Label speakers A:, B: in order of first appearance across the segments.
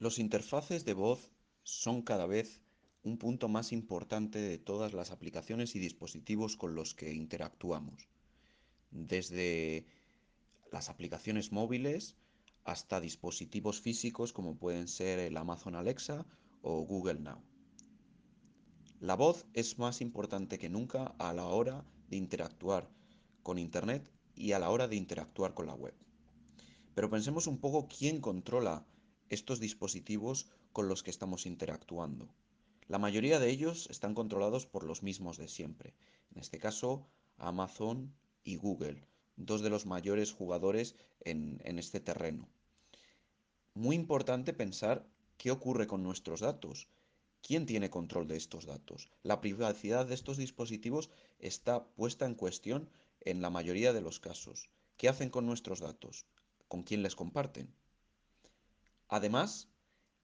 A: Los interfaces de voz son cada vez un punto más importante de todas las aplicaciones y dispositivos con los que interactuamos, desde las aplicaciones móviles hasta dispositivos físicos como pueden ser el Amazon Alexa o Google Now. La voz es más importante que nunca a la hora de interactuar con Internet y a la hora de interactuar con la web. Pero pensemos un poco quién controla estos dispositivos con los que estamos interactuando. La mayoría de ellos están controlados por los mismos de siempre, en este caso Amazon y Google, dos de los mayores jugadores en, este terreno. Muy importante pensar qué ocurre con nuestros datos. ¿Quién tiene control de estos datos? La privacidad de estos dispositivos está puesta en cuestión en la mayoría de los casos. ¿Qué hacen con nuestros datos? ¿Con quién les comparten? Además,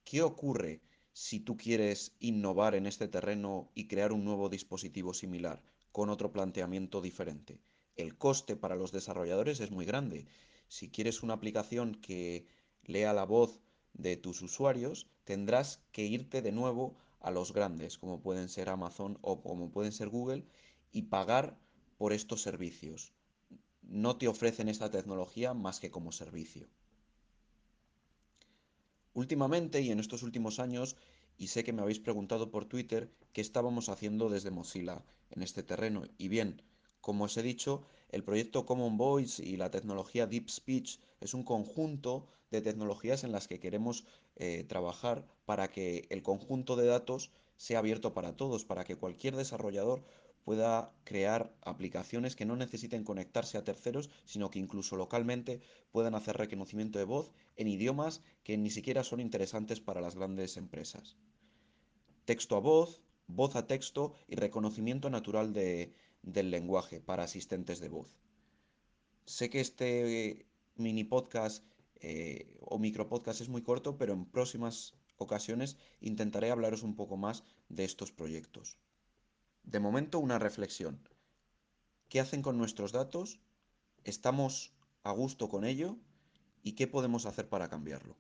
A: ¿qué ocurre si tú quieres innovar en este terreno y crear un nuevo dispositivo similar con otro planteamiento diferente? El coste para los desarrolladores es muy grande. Si quieres una aplicación que lea la voz de tus usuarios, tendrás que irte de nuevo a los grandes, como pueden ser Amazon o como pueden ser Google, y pagar por estos servicios. No te ofrecen esta tecnología más que como servicio. Últimamente y en estos últimos años, y sé que me habéis preguntado por Twitter qué estábamos haciendo desde Mozilla en este terreno. Y bien, como os he dicho, el proyecto Common Voice y la tecnología Deep Speech es un conjunto de tecnologías en las que queremos eh, trabajar para que el conjunto de datos sea abierto para todos, para que cualquier desarrollador pueda crear aplicaciones que no necesiten conectarse a terceros, sino que incluso localmente puedan hacer reconocimiento de voz en idiomas que ni siquiera son interesantes para las grandes empresas. Texto a voz, voz a texto y reconocimiento natural de, del lenguaje para asistentes de voz. Sé que este mini podcast eh, o micro podcast es muy corto, pero en próximas ocasiones intentaré hablaros un poco más de estos proyectos. De momento, una reflexión. ¿Qué hacen con nuestros datos? ¿Estamos a gusto con ello? ¿Y qué podemos hacer para cambiarlo?